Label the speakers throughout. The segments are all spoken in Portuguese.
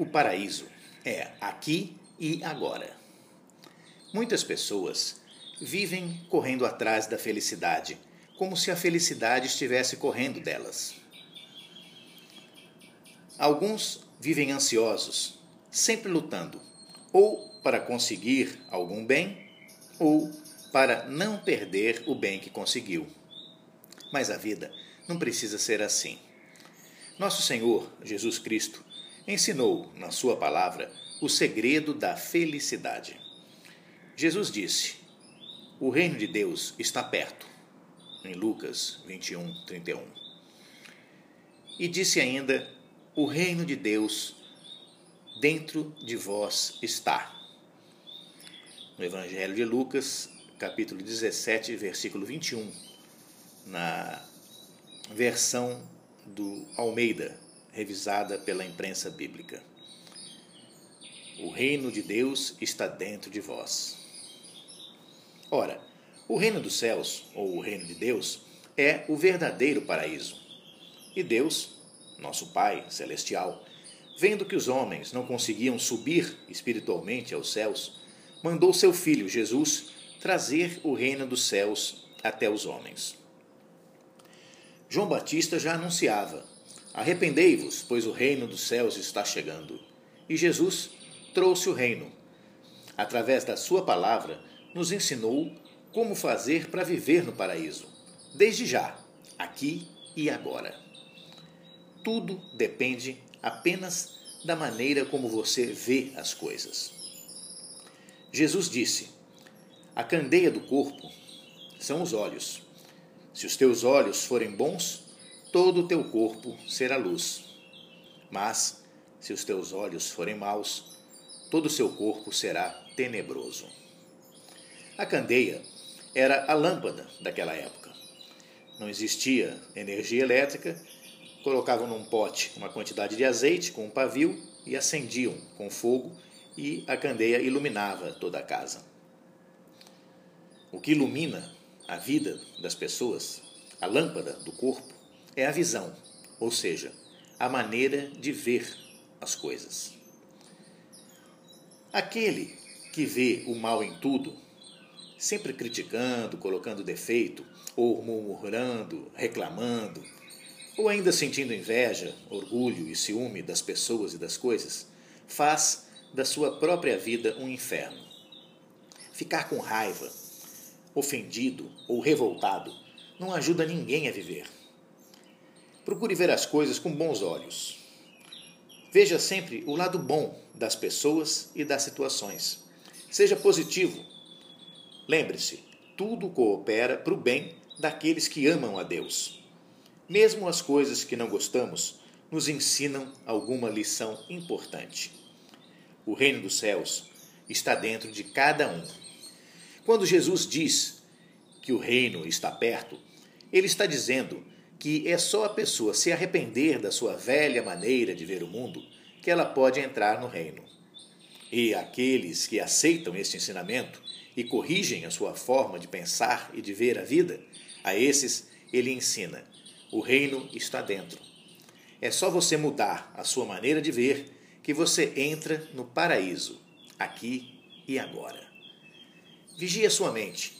Speaker 1: O paraíso é aqui e agora. Muitas pessoas vivem correndo atrás da felicidade, como se a felicidade estivesse correndo delas. Alguns vivem ansiosos, sempre lutando, ou para conseguir algum bem, ou para não perder o bem que conseguiu. Mas a vida não precisa ser assim. Nosso Senhor Jesus Cristo ensinou, na Sua palavra, o segredo da felicidade. Jesus disse: O reino de Deus está perto, em Lucas 21, 31. E disse ainda: O reino de Deus dentro de vós está. No Evangelho de Lucas, capítulo 17, versículo 21, na versão do Almeida, revisada pela imprensa bíblica. O reino de Deus está dentro de vós. Ora, o reino dos céus, ou o reino de Deus, é o verdadeiro paraíso. E Deus, nosso Pai celestial, vendo que os homens não conseguiam subir espiritualmente aos céus, mandou seu filho Jesus trazer o reino dos céus até os homens. João Batista já anunciava: Arrependei-vos, pois o reino dos céus está chegando. E Jesus trouxe o reino. Através da sua palavra, nos ensinou como fazer para viver no paraíso, desde já, aqui e agora. Tudo depende apenas da maneira como você vê as coisas. Jesus disse: A candeia do corpo são os olhos. Se os teus olhos forem bons, todo o teu corpo será luz. Mas, se os teus olhos forem maus, todo o seu corpo será tenebroso. A candeia era a lâmpada daquela época. Não existia energia elétrica colocavam num pote uma quantidade de azeite com um pavio e acendiam com fogo e a candeia iluminava toda a casa. O que ilumina a vida das pessoas, a lâmpada do corpo, é a visão, ou seja, a maneira de ver as coisas. Aquele que vê o mal em tudo, sempre criticando, colocando defeito, ou murmurando, reclamando, ou ainda sentindo inveja, orgulho e ciúme das pessoas e das coisas, faz da sua própria vida um inferno. Ficar com raiva, ofendido ou revoltado não ajuda ninguém a viver. Procure ver as coisas com bons olhos. Veja sempre o lado bom das pessoas e das situações. Seja positivo. Lembre-se, tudo coopera para o bem daqueles que amam a Deus. Mesmo as coisas que não gostamos nos ensinam alguma lição importante. O reino dos céus está dentro de cada um. Quando Jesus diz que o reino está perto, ele está dizendo que é só a pessoa se arrepender da sua velha maneira de ver o mundo que ela pode entrar no reino. E aqueles que aceitam este ensinamento e corrigem a sua forma de pensar e de ver a vida, a esses ele ensina o reino está dentro. É só você mudar a sua maneira de ver que você entra no paraíso, aqui e agora. Vigie a sua mente.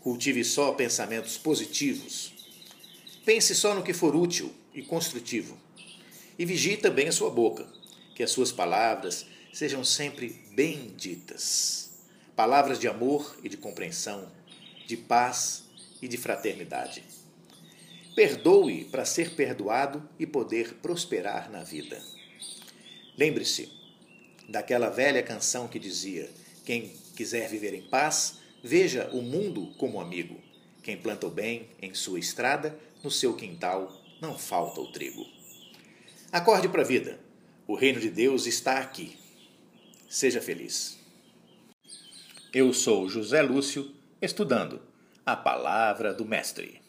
Speaker 1: Cultive só pensamentos positivos. Pense só no que for útil e construtivo. E vigie também a sua boca, que as suas palavras sejam sempre benditas. Palavras de amor e de compreensão, de paz e de fraternidade. Perdoe para ser perdoado e poder prosperar na vida. Lembre-se daquela velha canção que dizia: Quem quiser viver em paz, veja o mundo como amigo. Quem planta o bem em sua estrada, no seu quintal não falta o trigo. Acorde para a vida. O reino de Deus está aqui. Seja feliz. Eu sou José Lúcio, estudando a palavra do Mestre.